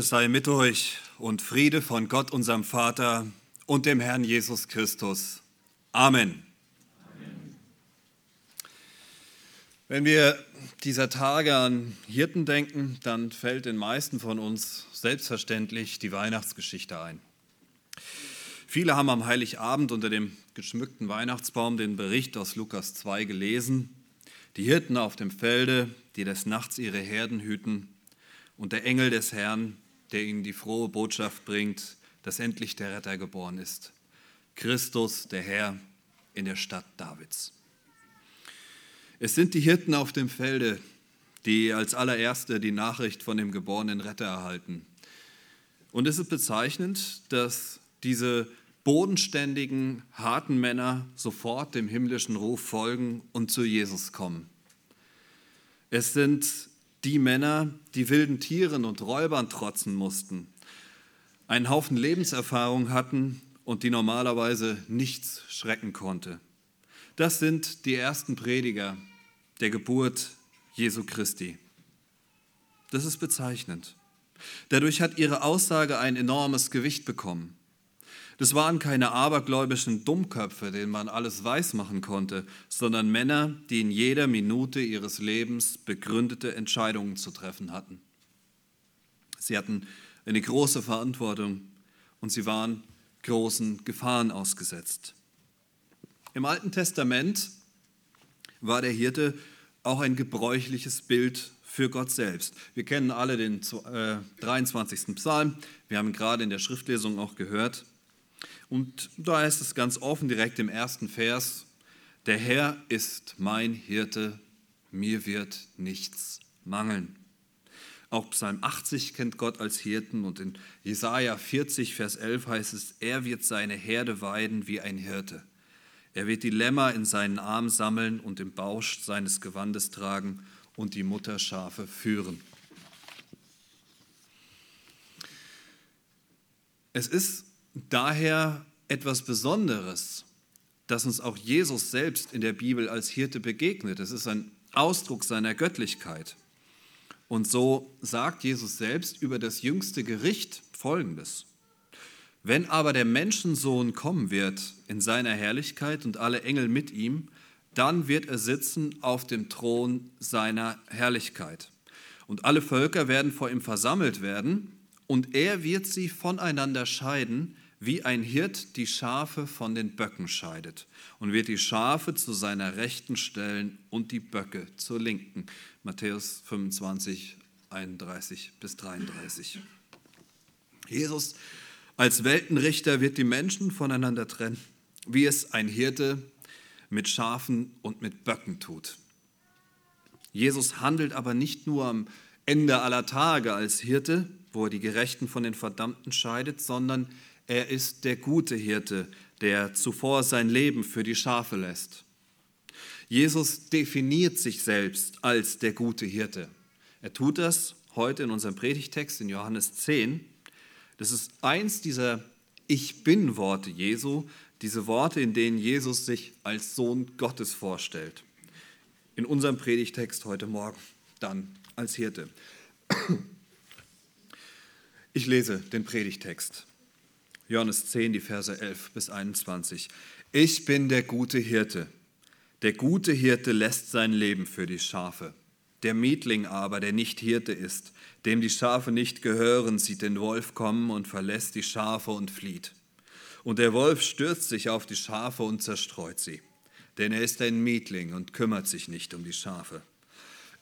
sei mit euch und Friede von Gott, unserem Vater und dem Herrn Jesus Christus. Amen. Amen. Wenn wir dieser Tage an Hirten denken, dann fällt den meisten von uns selbstverständlich die Weihnachtsgeschichte ein. Viele haben am Heiligabend unter dem geschmückten Weihnachtsbaum den Bericht aus Lukas 2 gelesen. Die Hirten auf dem Felde, die des Nachts ihre Herden hüten, und der Engel des Herrn, der ihnen die frohe Botschaft bringt, dass endlich der Retter geboren ist. Christus, der Herr, in der Stadt Davids. Es sind die Hirten auf dem Felde, die als allererste die Nachricht von dem geborenen Retter erhalten. Und es ist bezeichnend, dass diese bodenständigen, harten Männer sofort dem himmlischen Ruf folgen und zu Jesus kommen. Es sind die Männer, die wilden Tieren und Räubern trotzen mussten, einen Haufen Lebenserfahrung hatten und die normalerweise nichts schrecken konnte. Das sind die ersten Prediger der Geburt Jesu Christi. Das ist bezeichnend. Dadurch hat ihre Aussage ein enormes Gewicht bekommen. Das waren keine abergläubischen Dummköpfe, denen man alles weismachen konnte, sondern Männer, die in jeder Minute ihres Lebens begründete Entscheidungen zu treffen hatten. Sie hatten eine große Verantwortung und sie waren großen Gefahren ausgesetzt. Im Alten Testament war der Hirte auch ein gebräuchliches Bild für Gott selbst. Wir kennen alle den 23. Äh, Psalm, wir haben gerade in der Schriftlesung auch gehört. Und da ist es ganz offen direkt im ersten Vers, der Herr ist mein Hirte, mir wird nichts mangeln. Auch Psalm 80 kennt Gott als Hirten und in Jesaja 40, Vers 11 heißt es, er wird seine Herde weiden wie ein Hirte. Er wird die Lämmer in seinen Arm sammeln und im Bausch seines Gewandes tragen und die Mutterschafe führen. Es ist daher etwas Besonderes, dass uns auch Jesus selbst in der Bibel als Hirte begegnet. Es ist ein Ausdruck seiner Göttlichkeit. Und so sagt Jesus selbst über das jüngste Gericht Folgendes. Wenn aber der Menschensohn kommen wird in seiner Herrlichkeit und alle Engel mit ihm, dann wird er sitzen auf dem Thron seiner Herrlichkeit. Und alle Völker werden vor ihm versammelt werden, und er wird sie voneinander scheiden, wie ein Hirt die Schafe von den Böcken scheidet und wird die Schafe zu seiner Rechten stellen und die Böcke zur Linken. Matthäus 25, 31 bis 33. Jesus als Weltenrichter wird die Menschen voneinander trennen, wie es ein Hirte mit Schafen und mit Böcken tut. Jesus handelt aber nicht nur am Ende aller Tage als Hirte, wo er die Gerechten von den Verdammten scheidet, sondern er ist der gute Hirte, der zuvor sein Leben für die Schafe lässt. Jesus definiert sich selbst als der gute Hirte. Er tut das heute in unserem Predigtext in Johannes 10. Das ist eins dieser Ich bin Worte Jesu, diese Worte, in denen Jesus sich als Sohn Gottes vorstellt. In unserem Predigtext heute Morgen dann als Hirte. Ich lese den Predigtext. Johannes 10, die Verse 11 bis 21. Ich bin der gute Hirte. Der gute Hirte lässt sein Leben für die Schafe. Der Mietling aber, der nicht Hirte ist, dem die Schafe nicht gehören, sieht den Wolf kommen und verlässt die Schafe und flieht. Und der Wolf stürzt sich auf die Schafe und zerstreut sie, denn er ist ein Mietling und kümmert sich nicht um die Schafe.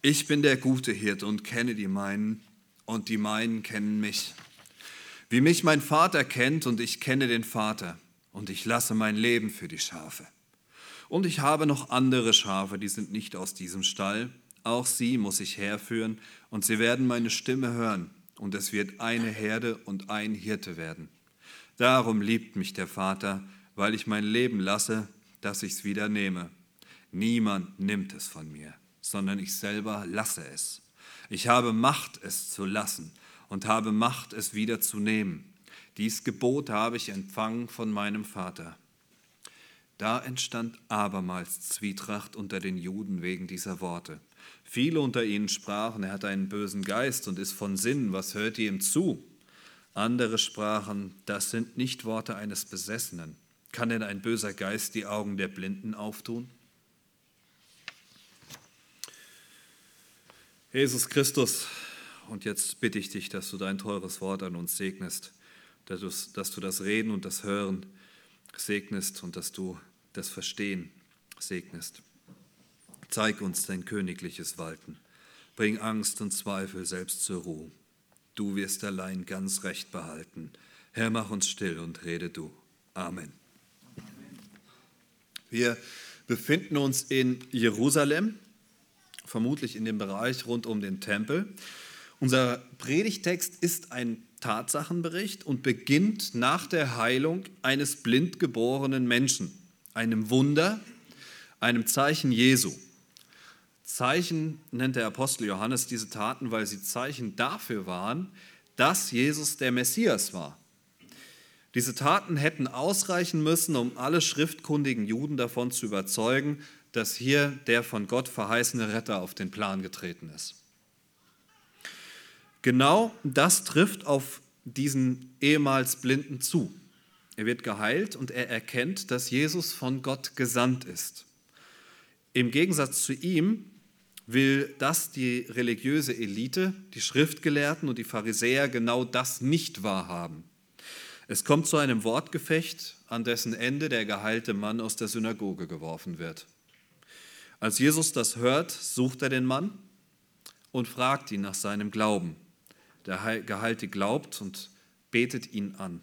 Ich bin der gute Hirte und kenne die meinen, und die meinen kennen mich. Wie mich mein Vater kennt und ich kenne den Vater und ich lasse mein Leben für die Schafe. Und ich habe noch andere Schafe, die sind nicht aus diesem Stall. Auch sie muss ich herführen und sie werden meine Stimme hören und es wird eine Herde und ein Hirte werden. Darum liebt mich der Vater, weil ich mein Leben lasse, dass ich es wieder nehme. Niemand nimmt es von mir, sondern ich selber lasse es. Ich habe Macht, es zu lassen und habe Macht, es wieder zu nehmen. Dies Gebot habe ich empfangen von meinem Vater. Da entstand abermals Zwietracht unter den Juden wegen dieser Worte. Viele unter ihnen sprachen, er hat einen bösen Geist und ist von Sinnen, was hört ihr ihm zu? Andere sprachen, das sind nicht Worte eines Besessenen. Kann denn ein böser Geist die Augen der Blinden auftun? Jesus Christus, und jetzt bitte ich dich, dass du dein teures Wort an uns segnest, dass du das Reden und das Hören segnest und dass du das Verstehen segnest. Zeig uns dein königliches Walten. Bring Angst und Zweifel selbst zur Ruhe. Du wirst allein ganz recht behalten. Herr, mach uns still und rede du. Amen. Wir befinden uns in Jerusalem, vermutlich in dem Bereich rund um den Tempel. Unser Predigtext ist ein Tatsachenbericht und beginnt nach der Heilung eines blind geborenen Menschen, einem Wunder, einem Zeichen Jesu. Zeichen nennt der Apostel Johannes diese Taten, weil sie Zeichen dafür waren, dass Jesus der Messias war. Diese Taten hätten ausreichen müssen, um alle schriftkundigen Juden davon zu überzeugen, dass hier der von Gott verheißene Retter auf den Plan getreten ist. Genau das trifft auf diesen ehemals Blinden zu. Er wird geheilt und er erkennt, dass Jesus von Gott gesandt ist. Im Gegensatz zu ihm will das die religiöse Elite, die Schriftgelehrten und die Pharisäer genau das nicht wahrhaben. Es kommt zu einem Wortgefecht, an dessen Ende der geheilte Mann aus der Synagoge geworfen wird. Als Jesus das hört, sucht er den Mann und fragt ihn nach seinem Glauben. Der Geheilte glaubt und betet ihn an.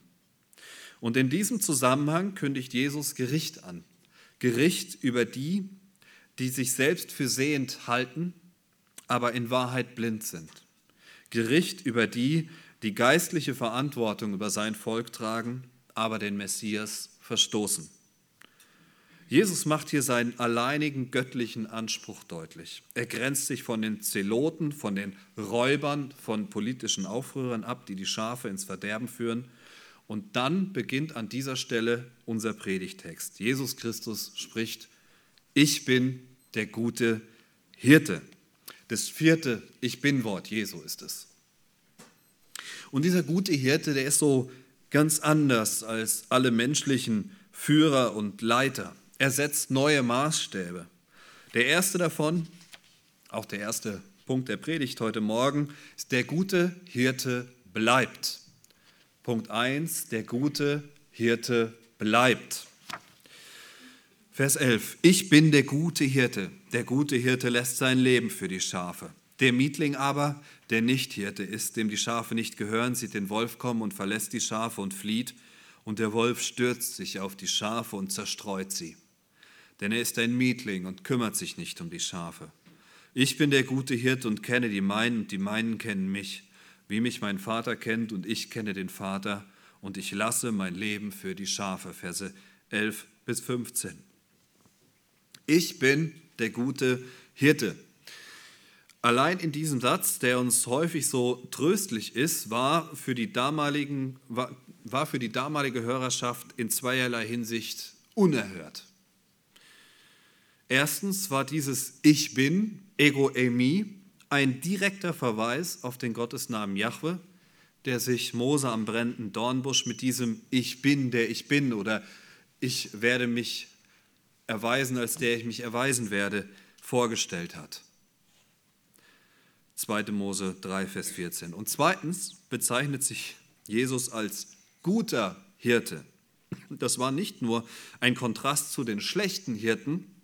Und in diesem Zusammenhang kündigt Jesus Gericht an. Gericht über die, die sich selbst für sehend halten, aber in Wahrheit blind sind. Gericht über die, die geistliche Verantwortung über sein Volk tragen, aber den Messias verstoßen. Jesus macht hier seinen alleinigen göttlichen Anspruch deutlich. Er grenzt sich von den Zeloten, von den Räubern, von politischen Aufrührern ab, die die Schafe ins Verderben führen. Und dann beginnt an dieser Stelle unser Predigtext. Jesus Christus spricht, ich bin der gute Hirte. Das vierte Ich bin Wort Jesu ist es. Und dieser gute Hirte, der ist so ganz anders als alle menschlichen Führer und Leiter. Er setzt neue Maßstäbe. Der erste davon, auch der erste Punkt der Predigt heute Morgen, ist der gute Hirte bleibt. Punkt 1, der gute Hirte bleibt. Vers 11. Ich bin der gute Hirte. Der gute Hirte lässt sein Leben für die Schafe. Der Mietling aber, der nicht Hirte ist, dem die Schafe nicht gehören, sieht den Wolf kommen und verlässt die Schafe und flieht. Und der Wolf stürzt sich auf die Schafe und zerstreut sie denn er ist ein Mietling und kümmert sich nicht um die Schafe. Ich bin der gute Hirt und kenne die meinen und die meinen kennen mich, wie mich mein Vater kennt und ich kenne den Vater und ich lasse mein Leben für die Schafe. Verse 11 bis 15. Ich bin der gute Hirte. Allein in diesem Satz, der uns häufig so tröstlich ist, war für die, damaligen, war, war für die damalige Hörerschaft in zweierlei Hinsicht unerhört. Erstens war dieses Ich bin, Ego Emi, ein direkter Verweis auf den Gottesnamen Jahwe, der sich Mose am brennenden Dornbusch mit diesem Ich bin, der ich bin oder ich werde mich erweisen, als der ich mich erweisen werde, vorgestellt hat. 2. Mose 3, Vers 14. Und zweitens bezeichnet sich Jesus als guter Hirte. Das war nicht nur ein Kontrast zu den schlechten Hirten,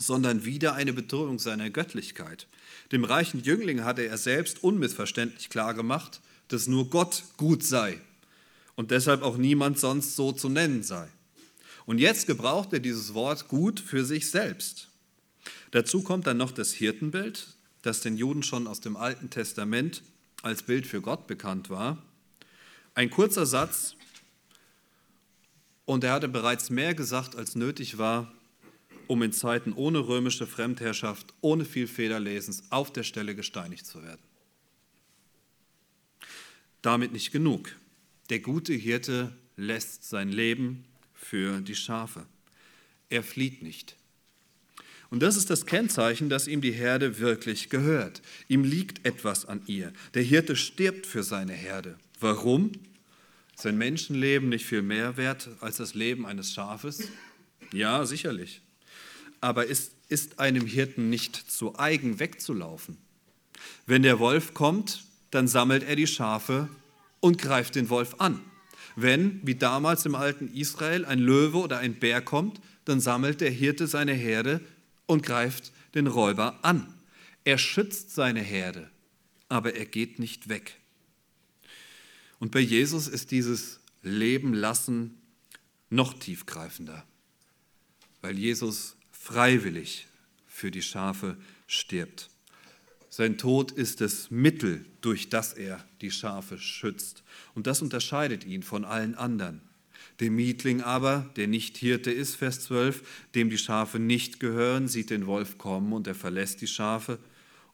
sondern wieder eine Betonung seiner Göttlichkeit. Dem reichen Jüngling hatte er selbst unmissverständlich klargemacht, dass nur Gott gut sei und deshalb auch niemand sonst so zu nennen sei. Und jetzt gebraucht er dieses Wort gut für sich selbst. Dazu kommt dann noch das Hirtenbild, das den Juden schon aus dem Alten Testament als Bild für Gott bekannt war. Ein kurzer Satz, und er hatte bereits mehr gesagt, als nötig war, um in Zeiten ohne römische Fremdherrschaft, ohne viel Federlesens auf der Stelle gesteinigt zu werden. Damit nicht genug. Der gute Hirte lässt sein Leben für die Schafe. er flieht nicht. Und das ist das Kennzeichen, dass ihm die Herde wirklich gehört. Ihm liegt etwas an ihr. Der Hirte stirbt für seine Herde. Warum? Ist ein Menschenleben nicht viel mehr wert als das Leben eines Schafes? Ja, sicherlich. Aber ist, ist einem Hirten nicht zu eigen wegzulaufen? Wenn der Wolf kommt, dann sammelt er die Schafe und greift den Wolf an. Wenn, wie damals im alten Israel, ein Löwe oder ein Bär kommt, dann sammelt der Hirte seine Herde und greift den Räuber an. Er schützt seine Herde, aber er geht nicht weg. Und bei Jesus ist dieses Leben lassen noch tiefgreifender, weil Jesus freiwillig für die Schafe stirbt. Sein Tod ist das Mittel, durch das er die Schafe schützt. Und das unterscheidet ihn von allen anderen. Dem Mietling aber, der nicht Hirte ist, Vers 12, dem die Schafe nicht gehören, sieht den Wolf kommen und er verlässt die Schafe.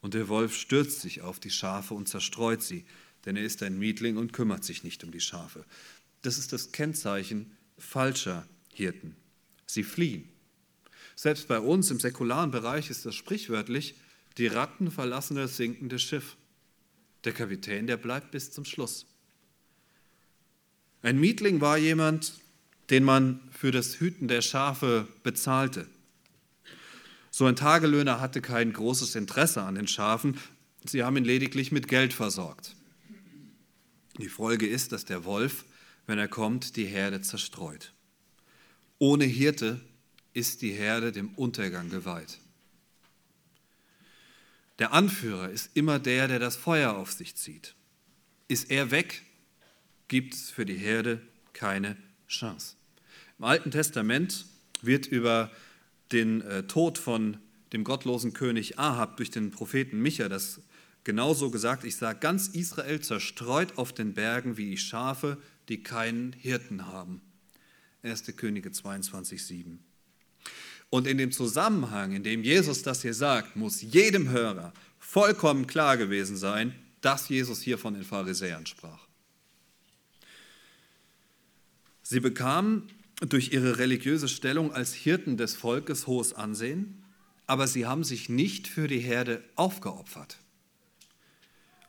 Und der Wolf stürzt sich auf die Schafe und zerstreut sie, denn er ist ein Mietling und kümmert sich nicht um die Schafe. Das ist das Kennzeichen falscher Hirten. Sie fliehen. Selbst bei uns im säkularen Bereich ist das sprichwörtlich, die Ratten verlassen das sinkende Schiff. Der Kapitän, der bleibt bis zum Schluss. Ein Mietling war jemand, den man für das Hüten der Schafe bezahlte. So ein Tagelöhner hatte kein großes Interesse an den Schafen, sie haben ihn lediglich mit Geld versorgt. Die Folge ist, dass der Wolf, wenn er kommt, die Herde zerstreut. Ohne Hirte ist die Herde dem Untergang geweiht. Der Anführer ist immer der, der das Feuer auf sich zieht. Ist er weg, gibt es für die Herde keine Chance. Im Alten Testament wird über den äh, Tod von dem gottlosen König Ahab durch den Propheten Micha das genauso gesagt. Ich sage, ganz Israel zerstreut auf den Bergen wie Schafe, die keinen Hirten haben. 1. Könige 22, 7. Und in dem Zusammenhang, in dem Jesus das hier sagt, muss jedem Hörer vollkommen klar gewesen sein, dass Jesus hier von den Pharisäern sprach. Sie bekamen durch ihre religiöse Stellung als Hirten des Volkes hohes Ansehen, aber sie haben sich nicht für die Herde aufgeopfert.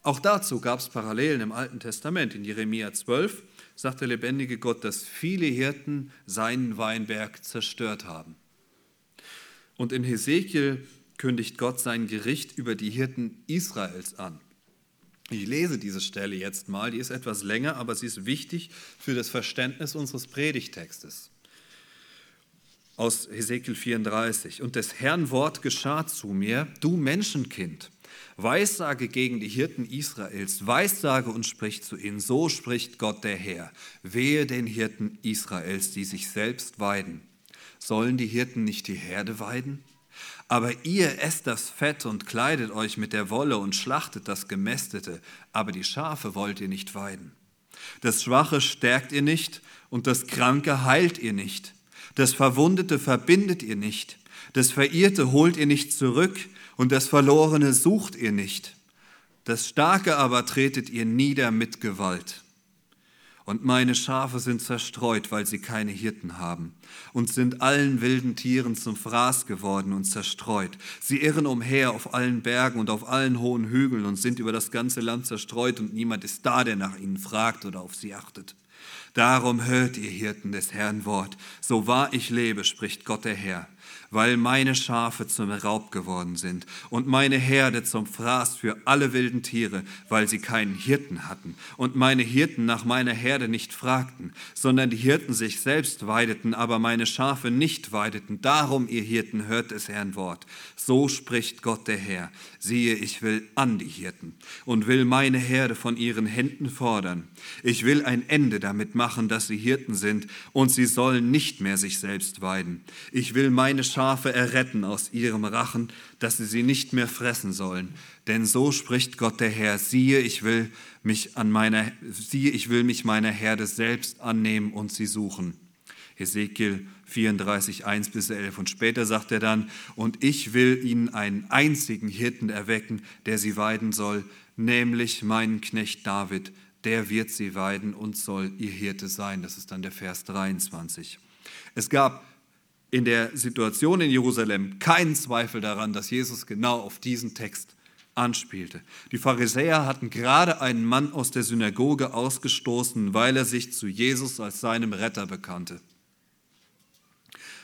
Auch dazu gab es Parallelen im Alten Testament. In Jeremia 12 sagt der lebendige Gott, dass viele Hirten seinen Weinberg zerstört haben. Und in Hesekiel kündigt Gott sein Gericht über die Hirten Israels an. Ich lese diese Stelle jetzt mal, die ist etwas länger, aber sie ist wichtig für das Verständnis unseres Predigtextes. Aus Hesekiel 34. Und des Herrn Wort geschah zu mir, du Menschenkind, Weissage gegen die Hirten Israels, Weissage und sprich zu ihnen, so spricht Gott der Herr, wehe den Hirten Israels, die sich selbst weiden Sollen die Hirten nicht die Herde weiden? Aber ihr esst das Fett und kleidet euch mit der Wolle und schlachtet das Gemästete, aber die Schafe wollt ihr nicht weiden. Das Schwache stärkt ihr nicht und das Kranke heilt ihr nicht. Das Verwundete verbindet ihr nicht. Das Verirrte holt ihr nicht zurück und das Verlorene sucht ihr nicht. Das Starke aber tretet ihr nieder mit Gewalt. Und meine Schafe sind zerstreut, weil sie keine Hirten haben, und sind allen wilden Tieren zum Fraß geworden und zerstreut. Sie irren umher auf allen Bergen und auf allen hohen Hügeln und sind über das ganze Land zerstreut, und niemand ist da, der nach ihnen fragt oder auf sie achtet. Darum hört ihr Hirten des Herrn Wort, so wahr ich lebe, spricht Gott der Herr weil meine Schafe zum Raub geworden sind und meine Herde zum Fraß für alle wilden Tiere, weil sie keinen Hirten hatten und meine Hirten nach meiner Herde nicht fragten, sondern die Hirten sich selbst weideten, aber meine Schafe nicht weideten. Darum, ihr Hirten, hört des Herrn Wort. So spricht Gott der Herr. Siehe, ich will an die Hirten und will meine Herde von ihren Händen fordern. Ich will ein Ende damit machen, dass sie Hirten sind und sie sollen nicht mehr sich selbst weiden. Ich will meine Schafe erretten aus ihrem Rachen, dass sie sie nicht mehr fressen sollen. Denn so spricht Gott der Herr, siehe, ich will mich an meiner, siehe, ich will mich meiner Herde selbst annehmen und sie suchen. Ezekiel 34, 1 bis 11. Und später sagt er dann, und ich will ihnen einen einzigen Hirten erwecken, der sie weiden soll, nämlich meinen Knecht David. Der wird sie weiden und soll ihr Hirte sein. Das ist dann der Vers 23. Es gab in der Situation in Jerusalem keinen Zweifel daran, dass Jesus genau auf diesen Text anspielte. Die Pharisäer hatten gerade einen Mann aus der Synagoge ausgestoßen, weil er sich zu Jesus als seinem Retter bekannte.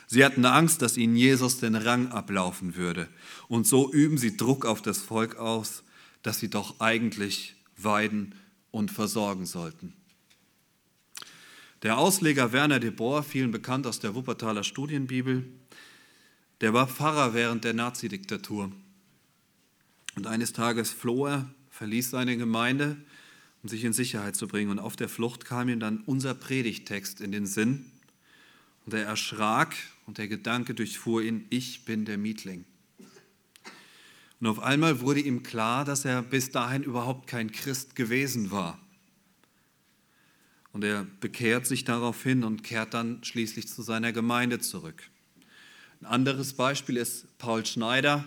Sie hatten Angst, dass ihnen Jesus den Rang ablaufen würde. Und so üben sie Druck auf das Volk aus, dass sie doch eigentlich weiden und versorgen sollten. Der Ausleger Werner de Boer, vielen bekannt aus der Wuppertaler Studienbibel, der war Pfarrer während der Nazidiktatur. Und eines Tages floh er, verließ seine Gemeinde, um sich in Sicherheit zu bringen. Und auf der Flucht kam ihm dann unser Predigtext in den Sinn. Und er erschrak und der Gedanke durchfuhr ihn, ich bin der Mietling. Und auf einmal wurde ihm klar, dass er bis dahin überhaupt kein Christ gewesen war. Und er bekehrt sich daraufhin und kehrt dann schließlich zu seiner Gemeinde zurück. Ein anderes Beispiel ist Paul Schneider,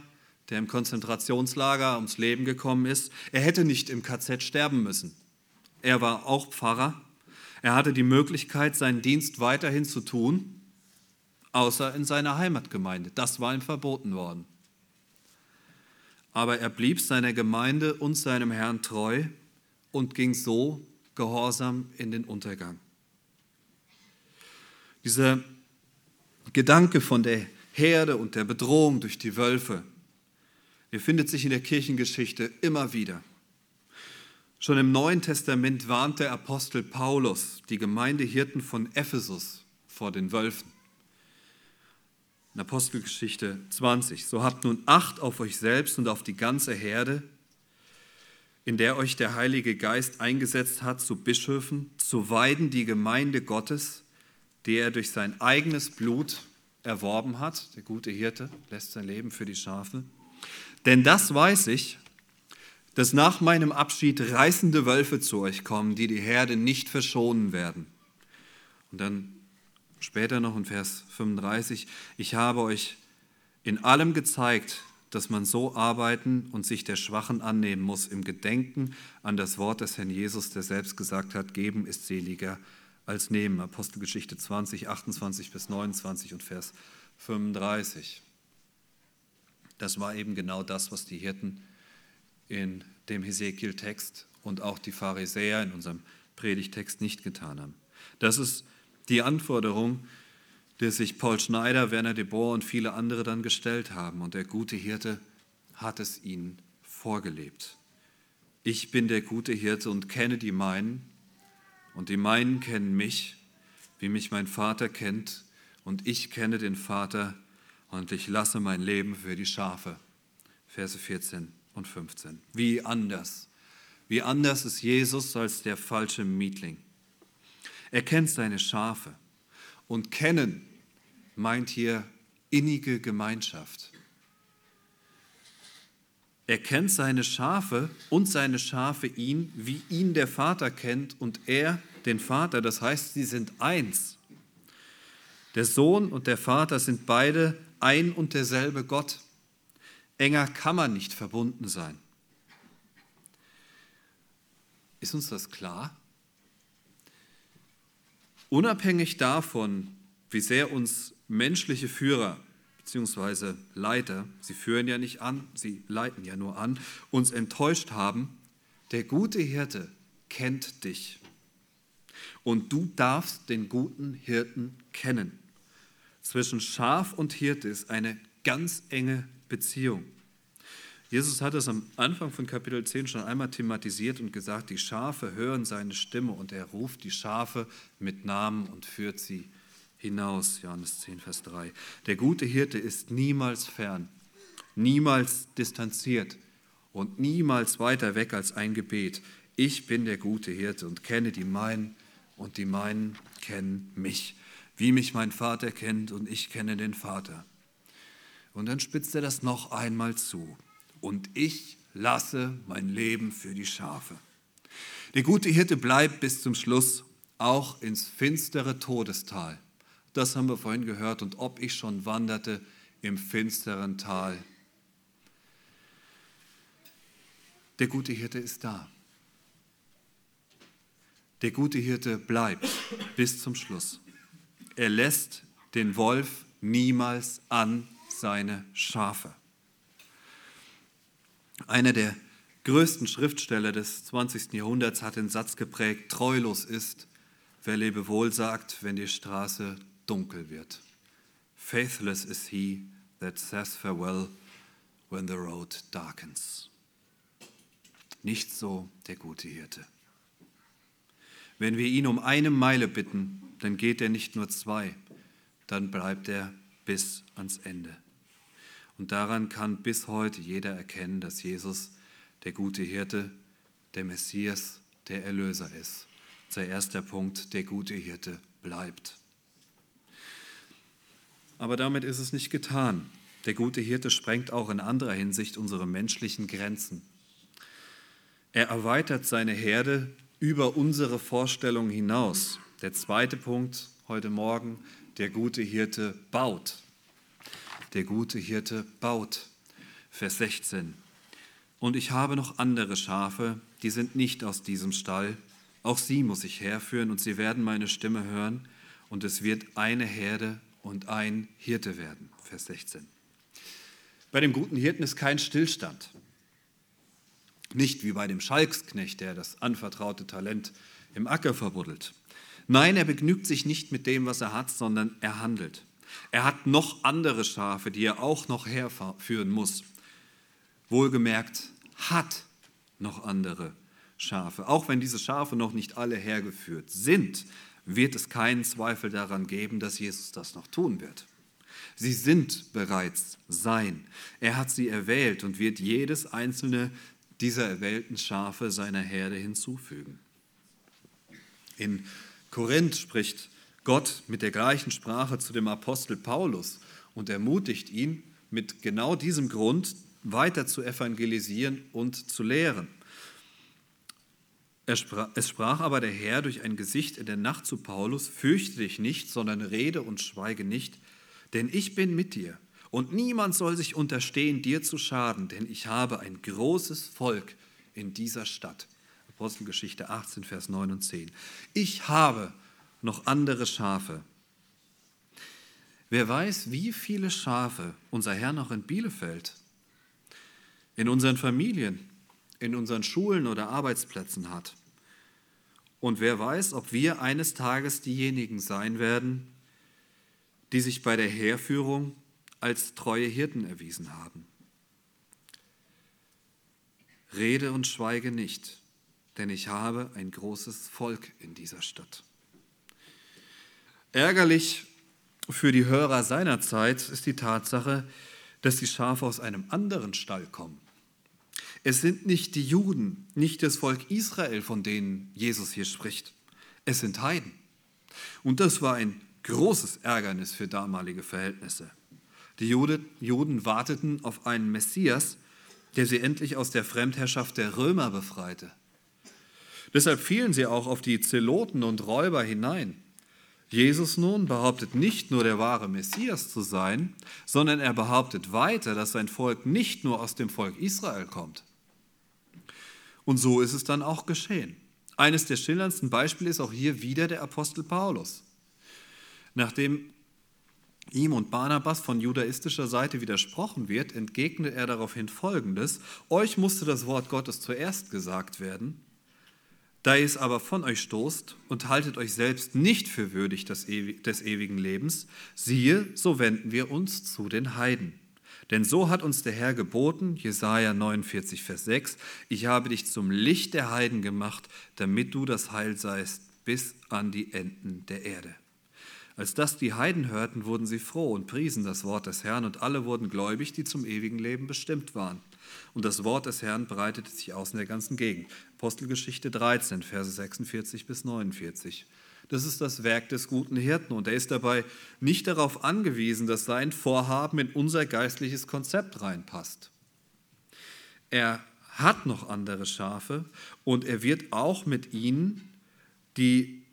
der im Konzentrationslager ums Leben gekommen ist. Er hätte nicht im KZ sterben müssen. Er war auch Pfarrer. Er hatte die Möglichkeit, seinen Dienst weiterhin zu tun, außer in seiner Heimatgemeinde. Das war ihm verboten worden. Aber er blieb seiner Gemeinde und seinem Herrn treu und ging so gehorsam in den Untergang. Dieser Gedanke von der Herde und der Bedrohung durch die Wölfe, er findet sich in der Kirchengeschichte immer wieder. Schon im Neuen Testament warnt der Apostel Paulus die Gemeindehirten von Ephesus vor den Wölfen. In Apostelgeschichte 20. So habt nun Acht auf euch selbst und auf die ganze Herde, in der euch der Heilige Geist eingesetzt hat zu Bischöfen, zu weiden die Gemeinde Gottes, die er durch sein eigenes Blut erworben hat. Der gute Hirte lässt sein Leben für die Schafe. Denn das weiß ich, dass nach meinem Abschied reißende Wölfe zu euch kommen, die die Herde nicht verschonen werden. Und dann später noch in Vers 35, ich habe euch in allem gezeigt, dass man so arbeiten und sich der Schwachen annehmen muss, im Gedenken an das Wort des Herrn Jesus, der selbst gesagt hat, geben ist seliger als nehmen. Apostelgeschichte 20, 28 bis 29 und Vers 35. Das war eben genau das, was die Hirten in dem Hesekiel-Text und auch die Pharisäer in unserem Predigtext nicht getan haben. Das ist die Anforderung, der sich Paul Schneider, Werner de Boer und viele andere dann gestellt haben. Und der gute Hirte hat es ihnen vorgelebt. Ich bin der gute Hirte und kenne die meinen, und die meinen kennen mich, wie mich mein Vater kennt, und ich kenne den Vater, und ich lasse mein Leben für die Schafe. Verse 14 und 15. Wie anders. Wie anders ist Jesus als der falsche Mietling. Er kennt seine Schafe. Und kennen meint hier innige Gemeinschaft. Er kennt seine Schafe und seine Schafe ihn, wie ihn der Vater kennt und er den Vater. Das heißt, sie sind eins. Der Sohn und der Vater sind beide ein und derselbe Gott. Enger kann man nicht verbunden sein. Ist uns das klar? Unabhängig davon, wie sehr uns menschliche Führer bzw. Leiter, sie führen ja nicht an, sie leiten ja nur an, uns enttäuscht haben, der gute Hirte kennt dich. Und du darfst den guten Hirten kennen. Zwischen Schaf und Hirte ist eine ganz enge Beziehung. Jesus hat es am Anfang von Kapitel 10 schon einmal thematisiert und gesagt, die Schafe hören seine Stimme und er ruft die Schafe mit Namen und führt sie hinaus. Johannes 10, Vers 3. Der gute Hirte ist niemals fern, niemals distanziert und niemals weiter weg als ein Gebet. Ich bin der gute Hirte und kenne die meinen und die meinen kennen mich wie mich mein Vater kennt und ich kenne den Vater. Und dann spitzt er das noch einmal zu. Und ich lasse mein Leben für die Schafe. Der gute Hirte bleibt bis zum Schluss auch ins finstere Todestal. Das haben wir vorhin gehört. Und ob ich schon wanderte im finsteren Tal. Der gute Hirte ist da. Der gute Hirte bleibt bis zum Schluss. Er lässt den Wolf niemals an seine Schafe. Einer der größten Schriftsteller des 20. Jahrhunderts hat den Satz geprägt, treulos ist, wer Lebewohl sagt, wenn die Straße dunkel wird. Faithless is he that says farewell when the road darkens. Nicht so der gute Hirte. Wenn wir ihn um eine Meile bitten, dann geht er nicht nur zwei, dann bleibt er bis ans Ende. Und daran kann bis heute jeder erkennen, dass Jesus der gute Hirte, der Messias, der Erlöser ist. Unser erster Punkt, der gute Hirte bleibt. Aber damit ist es nicht getan. Der gute Hirte sprengt auch in anderer Hinsicht unsere menschlichen Grenzen. Er erweitert seine Herde über unsere Vorstellungen hinaus. Der zweite Punkt heute Morgen, der gute Hirte baut. Der gute Hirte baut. Vers 16. Und ich habe noch andere Schafe, die sind nicht aus diesem Stall. Auch sie muss ich herführen und sie werden meine Stimme hören und es wird eine Herde und ein Hirte werden. Vers 16. Bei dem guten Hirten ist kein Stillstand. Nicht wie bei dem Schalksknecht, der das anvertraute Talent im Acker verbuddelt. Nein, er begnügt sich nicht mit dem, was er hat, sondern er handelt. Er hat noch andere Schafe, die er auch noch herführen muss. Wohlgemerkt, hat noch andere Schafe. Auch wenn diese Schafe noch nicht alle hergeführt sind, wird es keinen Zweifel daran geben, dass Jesus das noch tun wird. Sie sind bereits sein. Er hat sie erwählt und wird jedes einzelne dieser erwählten Schafe seiner Herde hinzufügen. In Korinth spricht Gott mit der gleichen Sprache zu dem Apostel Paulus und ermutigt ihn mit genau diesem Grund weiter zu evangelisieren und zu lehren. Sprach, es sprach aber der Herr durch ein Gesicht in der Nacht zu Paulus, fürchte dich nicht, sondern rede und schweige nicht, denn ich bin mit dir und niemand soll sich unterstehen, dir zu schaden, denn ich habe ein großes Volk in dieser Stadt. Apostelgeschichte 18, Vers 9 und 10. Ich habe noch andere Schafe. Wer weiß, wie viele Schafe unser Herr noch in Bielefeld, in unseren Familien, in unseren Schulen oder Arbeitsplätzen hat. Und wer weiß, ob wir eines Tages diejenigen sein werden, die sich bei der Heerführung als treue Hirten erwiesen haben. Rede und schweige nicht, denn ich habe ein großes Volk in dieser Stadt. Ärgerlich für die Hörer seiner Zeit ist die Tatsache, dass die Schafe aus einem anderen Stall kommen. Es sind nicht die Juden, nicht das Volk Israel, von denen Jesus hier spricht. Es sind Heiden. Und das war ein großes Ärgernis für damalige Verhältnisse. Die Juden warteten auf einen Messias, der sie endlich aus der Fremdherrschaft der Römer befreite. Deshalb fielen sie auch auf die Zeloten und Räuber hinein. Jesus nun behauptet nicht nur der wahre Messias zu sein, sondern er behauptet weiter, dass sein Volk nicht nur aus dem Volk Israel kommt. Und so ist es dann auch geschehen. Eines der schillerndsten Beispiele ist auch hier wieder der Apostel Paulus. Nachdem ihm und Barnabas von judaistischer Seite widersprochen wird, entgegnet er daraufhin Folgendes. Euch musste das Wort Gottes zuerst gesagt werden, da ihr es aber von euch stoßt und haltet euch selbst nicht für würdig des ewigen Lebens, siehe, so wenden wir uns zu den Heiden. Denn so hat uns der Herr geboten, Jesaja 49, Vers 6, ich habe dich zum Licht der Heiden gemacht, damit du das Heil seist bis an die Enden der Erde. Als das die Heiden hörten, wurden sie froh und priesen das Wort des Herrn und alle wurden gläubig, die zum ewigen Leben bestimmt waren. Und das Wort des Herrn breitete sich aus in der ganzen Gegend. Apostelgeschichte 13, Verse 46 bis 49. Das ist das Werk des guten Hirten und er ist dabei nicht darauf angewiesen, dass sein Vorhaben in unser geistliches Konzept reinpasst. Er hat noch andere Schafe und er wird auch mit ihnen die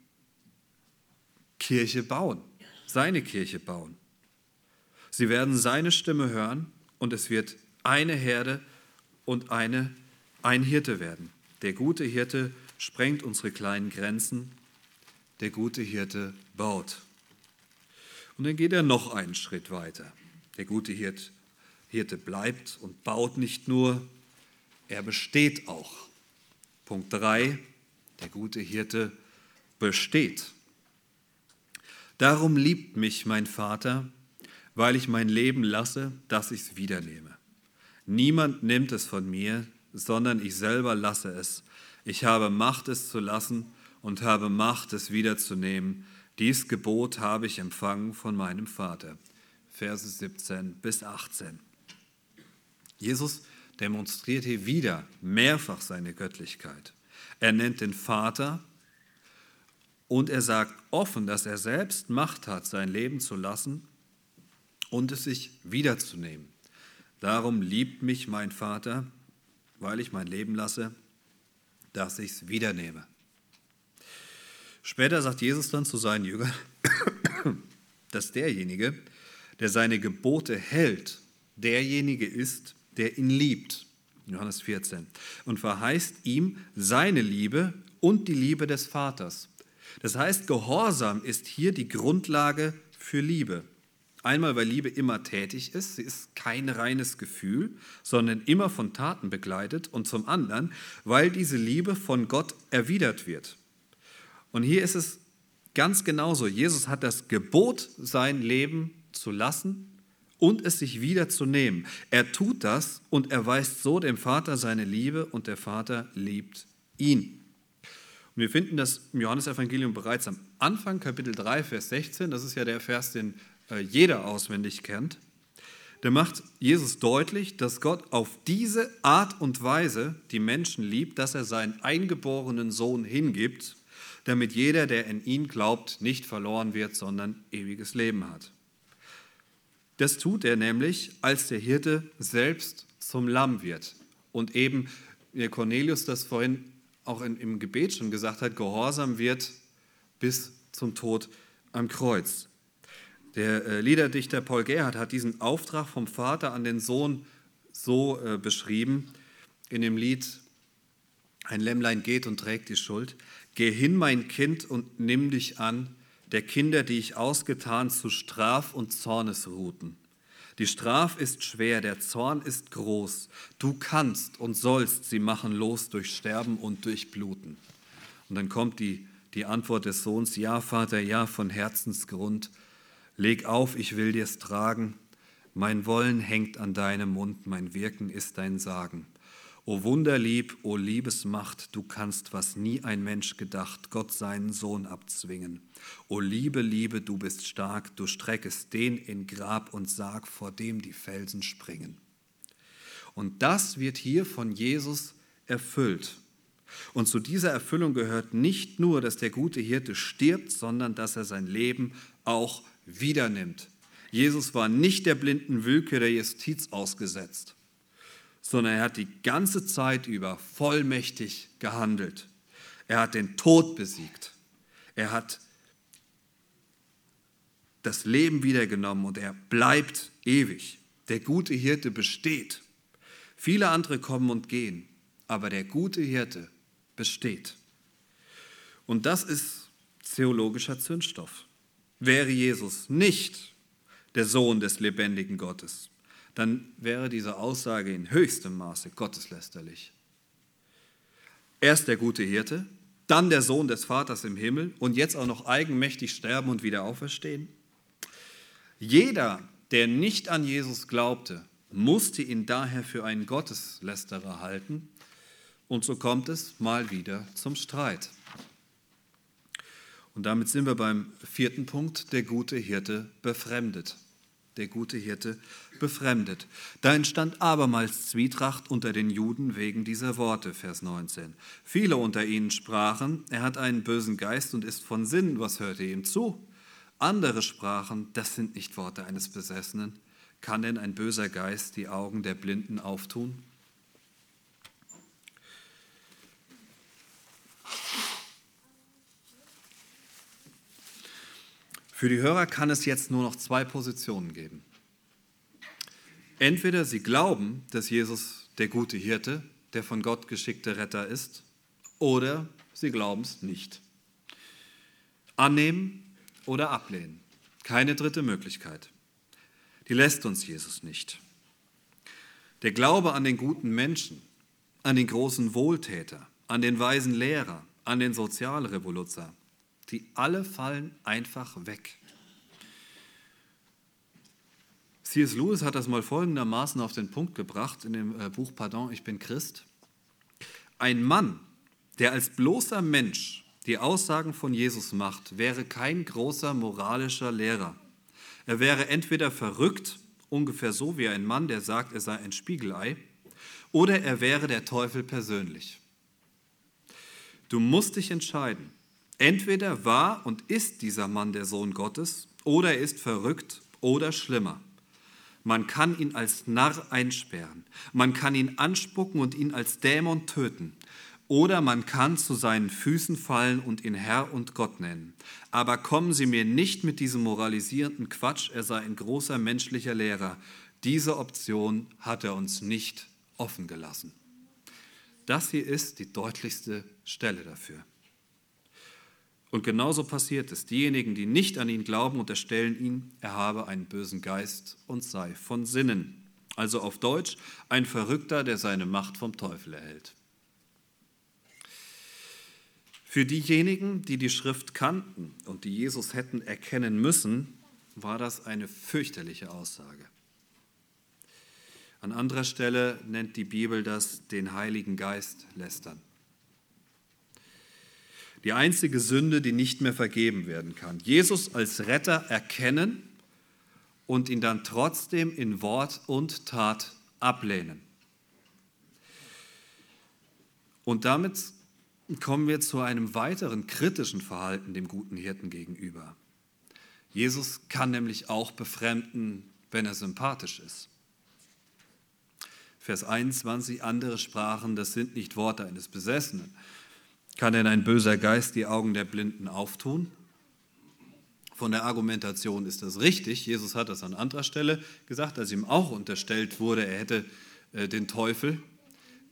Kirche bauen, seine Kirche bauen. Sie werden seine Stimme hören und es wird eine Herde und eine, ein Hirte werden. Der gute Hirte sprengt unsere kleinen Grenzen. Der gute Hirte baut. Und dann geht er noch einen Schritt weiter. Der gute Hirt, Hirte bleibt und baut nicht nur, er besteht auch. Punkt 3, der gute Hirte besteht. Darum liebt mich mein Vater, weil ich mein Leben lasse, dass ich es wiedernehme. Niemand nimmt es von mir, sondern ich selber lasse es. Ich habe Macht, es zu lassen und habe Macht, es wiederzunehmen. Dies Gebot habe ich empfangen von meinem Vater. Verse 17 bis 18. Jesus demonstriert hier wieder mehrfach seine Göttlichkeit. Er nennt den Vater und er sagt offen, dass er selbst Macht hat, sein Leben zu lassen und es sich wiederzunehmen. Darum liebt mich mein Vater, weil ich mein Leben lasse, dass ich es wiedernehme. Später sagt Jesus dann zu seinen Jüngern, dass derjenige, der seine Gebote hält, derjenige ist, der ihn liebt. Johannes 14. Und verheißt ihm seine Liebe und die Liebe des Vaters. Das heißt, Gehorsam ist hier die Grundlage für Liebe. Einmal, weil Liebe immer tätig ist, sie ist kein reines Gefühl, sondern immer von Taten begleitet. Und zum anderen, weil diese Liebe von Gott erwidert wird. Und hier ist es ganz genauso. Jesus hat das Gebot, sein Leben zu lassen und es sich wieder zu nehmen. Er tut das und erweist so dem Vater seine Liebe und der Vater liebt ihn. Und wir finden das im Johannesevangelium bereits am Anfang, Kapitel 3, Vers 16. Das ist ja der Vers, den äh, jeder auswendig kennt. Da macht Jesus deutlich, dass Gott auf diese Art und Weise die Menschen liebt, dass er seinen eingeborenen Sohn hingibt, damit jeder, der in ihn glaubt, nicht verloren wird, sondern ewiges Leben hat. Das tut er nämlich, als der Hirte selbst zum Lamm wird. Und eben, wie Cornelius das vorhin auch in, im Gebet schon gesagt hat, gehorsam wird bis zum Tod am Kreuz. Der äh, Liederdichter Paul Gerhardt hat diesen Auftrag vom Vater an den Sohn so äh, beschrieben in dem Lied Ein Lämmlein geht und trägt die Schuld. Geh hin, mein Kind, und nimm dich an der Kinder, die ich ausgetan zu Straf- und Zornesruten. Die Straf ist schwer, der Zorn ist groß. Du kannst und sollst sie machen los durch Sterben und durch Bluten. Und dann kommt die, die Antwort des Sohns, ja Vater, ja von Herzensgrund. Leg auf, ich will dir's tragen. Mein Wollen hängt an deinem Mund, mein Wirken ist dein Sagen. O Wunderlieb, o Liebesmacht, du kannst, was nie ein Mensch gedacht, Gott seinen Sohn abzwingen. O Liebe, Liebe, du bist stark, du streckest den in Grab und Sarg, vor dem die Felsen springen. Und das wird hier von Jesus erfüllt. Und zu dieser Erfüllung gehört nicht nur, dass der gute Hirte stirbt, sondern dass er sein Leben auch wiedernimmt. Jesus war nicht der blinden Willkür der Justiz ausgesetzt, sondern er hat die ganze Zeit über vollmächtig gehandelt. Er hat den Tod besiegt. Er hat das Leben wiedergenommen und er bleibt ewig. Der gute Hirte besteht. Viele andere kommen und gehen, aber der gute Hirte besteht. Und das ist theologischer Zündstoff. Wäre Jesus nicht der Sohn des lebendigen Gottes, dann wäre diese Aussage in höchstem Maße gotteslästerlich. Erst der gute Hirte, dann der Sohn des Vaters im Himmel und jetzt auch noch eigenmächtig sterben und wieder auferstehen. Jeder, der nicht an Jesus glaubte, musste ihn daher für einen Gotteslästerer halten. Und so kommt es mal wieder zum Streit. Und damit sind wir beim vierten Punkt, der gute Hirte befremdet. Der gute Hirte befremdet. Da entstand abermals Zwietracht unter den Juden wegen dieser Worte, Vers 19. Viele unter ihnen sprachen, er hat einen bösen Geist und ist von Sinn, was hört ihr ihm zu? Andere sprachen, das sind nicht Worte eines Besessenen. Kann denn ein böser Geist die Augen der Blinden auftun? Für die Hörer kann es jetzt nur noch zwei Positionen geben. Entweder sie glauben, dass Jesus der gute Hirte, der von Gott geschickte Retter ist, oder sie glauben es nicht. Annehmen oder ablehnen. Keine dritte Möglichkeit. Die lässt uns Jesus nicht. Der Glaube an den guten Menschen, an den großen Wohltäter, an den weisen Lehrer, an den Sozialrevoluzer, die alle fallen einfach weg. C.S. Lewis hat das mal folgendermaßen auf den Punkt gebracht in dem äh, Buch Pardon, ich bin Christ. Ein Mann, der als bloßer Mensch die Aussagen von Jesus macht, wäre kein großer moralischer Lehrer. Er wäre entweder verrückt, ungefähr so wie ein Mann, der sagt, er sei ein Spiegelei, oder er wäre der Teufel persönlich. Du musst dich entscheiden. Entweder war und ist dieser Mann der Sohn Gottes, oder er ist verrückt oder schlimmer. Man kann ihn als Narr einsperren, man kann ihn anspucken und ihn als Dämon töten, oder man kann zu seinen Füßen fallen und ihn Herr und Gott nennen. Aber kommen Sie mir nicht mit diesem moralisierenden Quatsch, er sei ein großer menschlicher Lehrer. Diese Option hat er uns nicht offen gelassen. Das hier ist die deutlichste Stelle dafür. Und genauso passiert es. Diejenigen, die nicht an ihn glauben, unterstellen ihn, er habe einen bösen Geist und sei von Sinnen. Also auf Deutsch ein Verrückter, der seine Macht vom Teufel erhält. Für diejenigen, die die Schrift kannten und die Jesus hätten erkennen müssen, war das eine fürchterliche Aussage. An anderer Stelle nennt die Bibel das den Heiligen Geist lästern. Die einzige Sünde, die nicht mehr vergeben werden kann. Jesus als Retter erkennen und ihn dann trotzdem in Wort und Tat ablehnen. Und damit kommen wir zu einem weiteren kritischen Verhalten dem guten Hirten gegenüber. Jesus kann nämlich auch befremden, wenn er sympathisch ist. Vers 21, andere sprachen, das sind nicht Worte eines Besessenen. Kann denn ein böser Geist die Augen der Blinden auftun? Von der Argumentation ist das richtig. Jesus hat das an anderer Stelle gesagt, als ihm auch unterstellt wurde, er hätte äh, den Teufel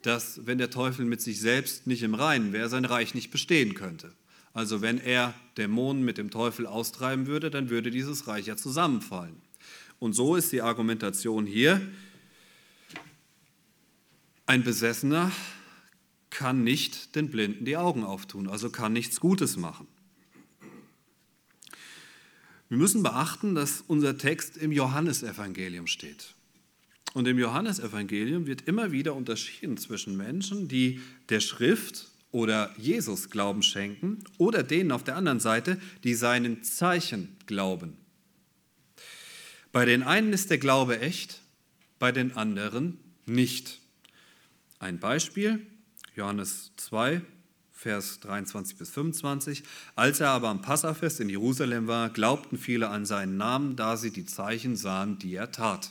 dass wenn der Teufel mit sich selbst nicht im Reinen wäre, sein Reich nicht bestehen könnte. Also wenn er Dämonen mit dem Teufel austreiben würde, dann würde dieses Reich ja zusammenfallen. Und so ist die Argumentation hier, ein Besessener kann nicht den Blinden die Augen auftun, also kann nichts Gutes machen. Wir müssen beachten, dass unser Text im Johannesevangelium steht. Und im Johannesevangelium wird immer wieder unterschieden zwischen Menschen, die der Schrift oder Jesus Glauben schenken oder denen auf der anderen Seite, die seinen Zeichen glauben. Bei den einen ist der Glaube echt, bei den anderen nicht. Ein Beispiel, Johannes 2, Vers 23 bis 25. Als er aber am Passafest in Jerusalem war, glaubten viele an seinen Namen, da sie die Zeichen sahen, die er tat.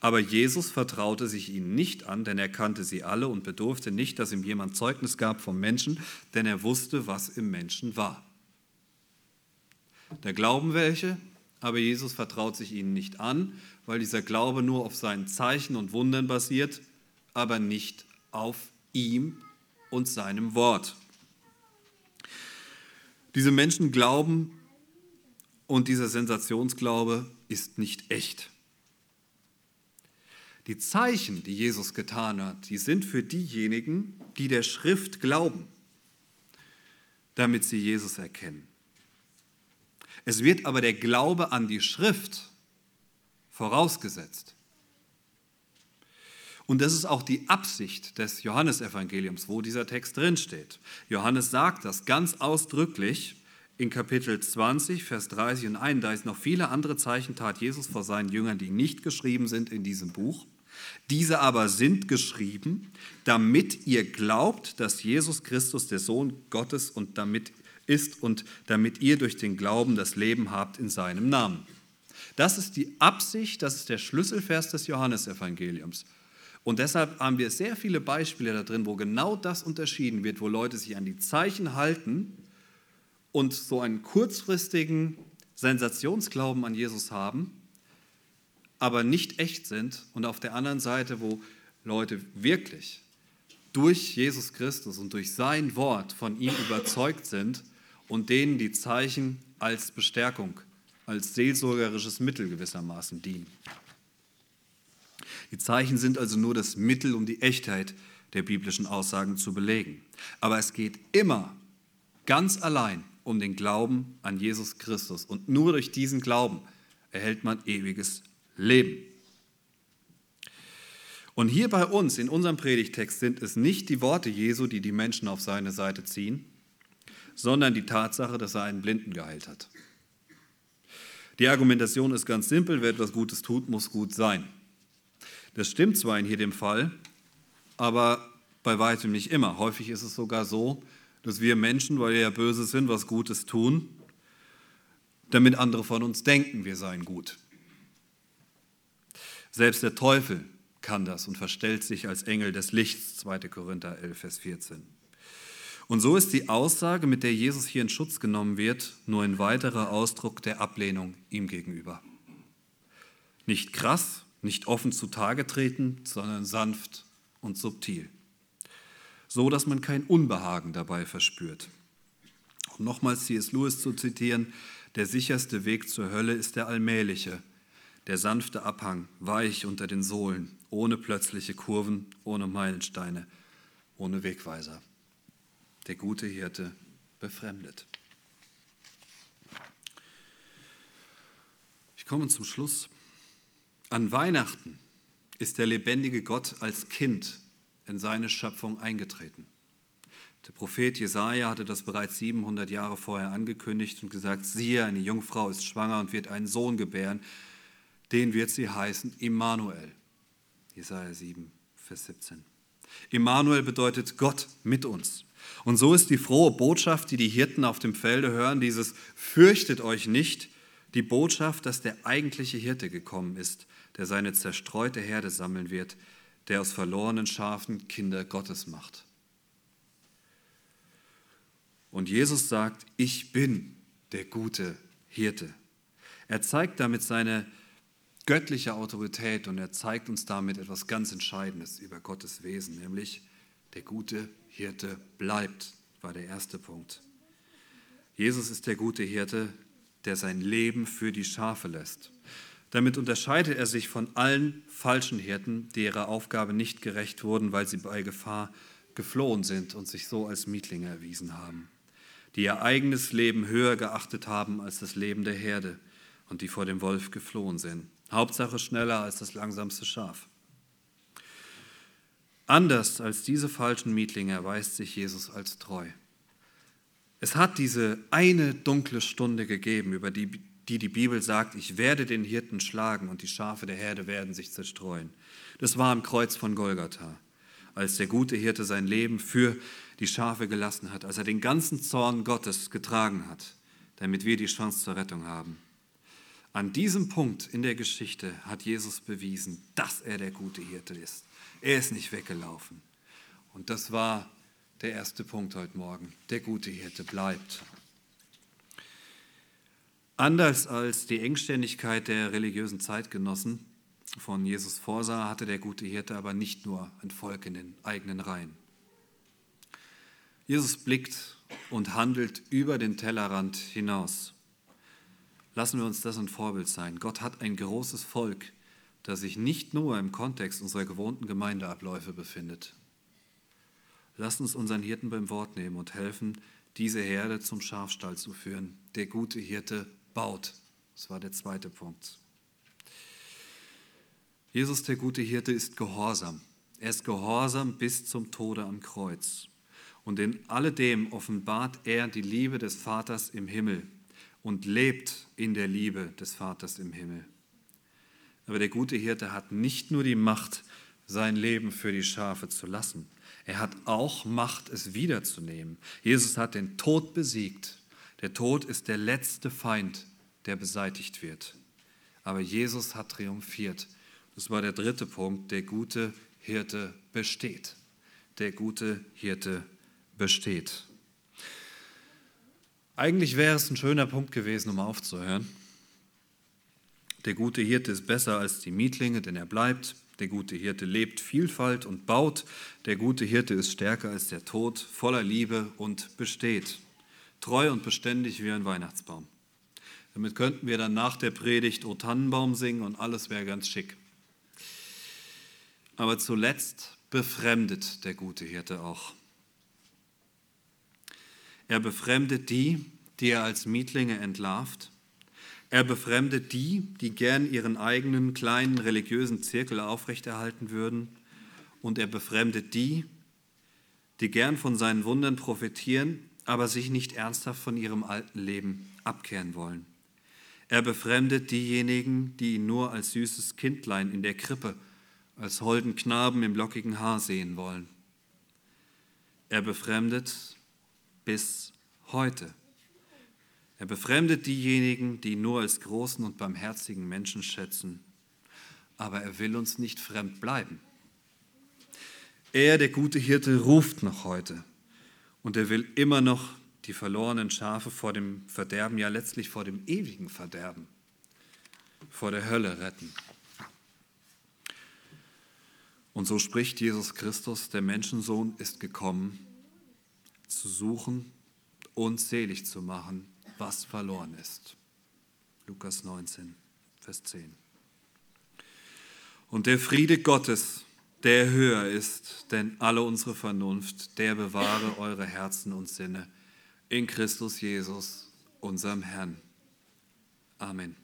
Aber Jesus vertraute sich ihnen nicht an, denn er kannte sie alle und bedurfte nicht, dass ihm jemand Zeugnis gab vom Menschen, denn er wusste, was im Menschen war. Da glauben welche, aber Jesus vertraut sich ihnen nicht an, weil dieser Glaube nur auf seinen Zeichen und Wundern basiert, aber nicht auf ihm und seinem Wort. Diese Menschen glauben und dieser Sensationsglaube ist nicht echt. Die Zeichen, die Jesus getan hat, die sind für diejenigen, die der Schrift glauben, damit sie Jesus erkennen. Es wird aber der Glaube an die Schrift vorausgesetzt. Und das ist auch die Absicht des Johannesevangeliums, wo dieser Text drinsteht. Johannes sagt das ganz ausdrücklich in Kapitel 20, Vers 30 und 31. Noch viele andere Zeichen tat Jesus vor seinen Jüngern, die nicht geschrieben sind in diesem Buch. Diese aber sind geschrieben, damit ihr glaubt, dass Jesus Christus der Sohn Gottes und damit ist und damit ihr durch den Glauben das Leben habt in seinem Namen. Das ist die Absicht, das ist der Schlüsselvers des Johannesevangeliums. Und deshalb haben wir sehr viele Beispiele da drin, wo genau das unterschieden wird, wo Leute sich an die Zeichen halten und so einen kurzfristigen Sensationsglauben an Jesus haben aber nicht echt sind und auf der anderen Seite, wo Leute wirklich durch Jesus Christus und durch sein Wort von ihm überzeugt sind und denen die Zeichen als Bestärkung als seelsorgerisches Mittel gewissermaßen dienen. Die Zeichen sind also nur das Mittel, um die Echtheit der biblischen Aussagen zu belegen. Aber es geht immer ganz allein um den Glauben an Jesus Christus. Und nur durch diesen Glauben erhält man ewiges Leben. Und hier bei uns in unserem Predigtext sind es nicht die Worte Jesu, die die Menschen auf seine Seite ziehen, sondern die Tatsache, dass er einen Blinden geheilt hat. Die Argumentation ist ganz simpel, wer etwas Gutes tut, muss gut sein. Das stimmt zwar in jedem Fall, aber bei weitem nicht immer. Häufig ist es sogar so, dass wir Menschen, weil wir ja böse sind, was Gutes tun, damit andere von uns denken, wir seien gut. Selbst der Teufel kann das und verstellt sich als Engel des Lichts, 2. Korinther 11, Vers 14. Und so ist die Aussage, mit der Jesus hier in Schutz genommen wird, nur ein weiterer Ausdruck der Ablehnung ihm gegenüber. Nicht krass, nicht offen zutage treten, sondern sanft und subtil. So dass man kein Unbehagen dabei verspürt. Um nochmals C.S. Lewis zu zitieren, der sicherste Weg zur Hölle ist der allmähliche, der sanfte Abhang, weich unter den Sohlen, ohne plötzliche Kurven, ohne Meilensteine, ohne Wegweiser. Der gute Hirte befremdet. Ich komme zum Schluss. An Weihnachten ist der lebendige Gott als Kind in seine Schöpfung eingetreten. Der Prophet Jesaja hatte das bereits 700 Jahre vorher angekündigt und gesagt: Siehe, eine Jungfrau ist schwanger und wird einen Sohn gebären, den wird sie heißen Immanuel. Jesaja 7, Vers 17. Immanuel bedeutet Gott mit uns. Und so ist die frohe Botschaft, die die Hirten auf dem Felde hören, dieses Fürchtet euch nicht, die Botschaft, dass der eigentliche Hirte gekommen ist, der seine zerstreute Herde sammeln wird, der aus verlorenen Schafen Kinder Gottes macht. Und Jesus sagt, ich bin der gute Hirte. Er zeigt damit seine göttliche Autorität und er zeigt uns damit etwas ganz Entscheidendes über Gottes Wesen, nämlich der gute Hirte bleibt, war der erste Punkt. Jesus ist der gute Hirte, der sein Leben für die Schafe lässt. Damit unterscheidet er sich von allen falschen Hirten, die ihrer Aufgabe nicht gerecht wurden, weil sie bei Gefahr geflohen sind und sich so als Mietlinge erwiesen haben, die ihr eigenes Leben höher geachtet haben als das Leben der Herde und die vor dem Wolf geflohen sind. Hauptsache schneller als das langsamste Schaf. Anders als diese falschen Mietlinge erweist sich Jesus als treu. Es hat diese eine dunkle Stunde gegeben, über die die die Bibel sagt, ich werde den Hirten schlagen und die Schafe der Herde werden sich zerstreuen. Das war am Kreuz von Golgatha, als der gute Hirte sein Leben für die Schafe gelassen hat, als er den ganzen Zorn Gottes getragen hat, damit wir die Chance zur Rettung haben. An diesem Punkt in der Geschichte hat Jesus bewiesen, dass er der gute Hirte ist. Er ist nicht weggelaufen. Und das war der erste Punkt heute Morgen. Der gute Hirte bleibt. Anders als die Engständigkeit der religiösen Zeitgenossen von Jesus vorsah, hatte der gute Hirte aber nicht nur ein Volk in den eigenen Reihen. Jesus blickt und handelt über den Tellerrand hinaus. Lassen wir uns das ein Vorbild sein. Gott hat ein großes Volk, das sich nicht nur im Kontext unserer gewohnten Gemeindeabläufe befindet. Lasst uns unseren Hirten beim Wort nehmen und helfen, diese Herde zum Schafstall zu führen. Der gute Hirte baut. Das war der zweite Punkt. Jesus, der gute Hirte, ist gehorsam. Er ist gehorsam bis zum Tode am Kreuz. Und in alledem offenbart er die Liebe des Vaters im Himmel und lebt in der Liebe des Vaters im Himmel. Aber der gute Hirte hat nicht nur die Macht, sein Leben für die Schafe zu lassen, er hat auch Macht, es wiederzunehmen. Jesus hat den Tod besiegt der Tod ist der letzte Feind, der beseitigt wird. Aber Jesus hat triumphiert. Das war der dritte Punkt. Der gute Hirte besteht. Der gute Hirte besteht. Eigentlich wäre es ein schöner Punkt gewesen, um aufzuhören. Der gute Hirte ist besser als die Mietlinge, denn er bleibt. Der gute Hirte lebt Vielfalt und baut. Der gute Hirte ist stärker als der Tod, voller Liebe und besteht treu und beständig wie ein Weihnachtsbaum. Damit könnten wir dann nach der Predigt O Tannenbaum singen und alles wäre ganz schick. Aber zuletzt befremdet der gute Hirte auch. Er befremdet die, die er als Mietlinge entlarvt. Er befremdet die, die gern ihren eigenen kleinen religiösen Zirkel aufrechterhalten würden. Und er befremdet die, die gern von seinen Wundern profitieren, aber sich nicht ernsthaft von ihrem alten Leben abkehren wollen. Er befremdet diejenigen, die ihn nur als süßes Kindlein in der Krippe als holden Knaben im lockigen Haar sehen wollen. Er befremdet bis heute. Er befremdet diejenigen, die ihn nur als großen und barmherzigen Menschen schätzen. Aber er will uns nicht fremd bleiben. Er, der gute Hirte, ruft noch heute. Und er will immer noch die verlorenen Schafe vor dem Verderben, ja letztlich vor dem ewigen Verderben, vor der Hölle retten. Und so spricht Jesus Christus, der Menschensohn ist gekommen, zu suchen und selig zu machen, was verloren ist. Lukas 19, Vers 10. Und der Friede Gottes, der höher ist denn alle unsere Vernunft, der bewahre eure Herzen und Sinne in Christus Jesus, unserem Herrn. Amen.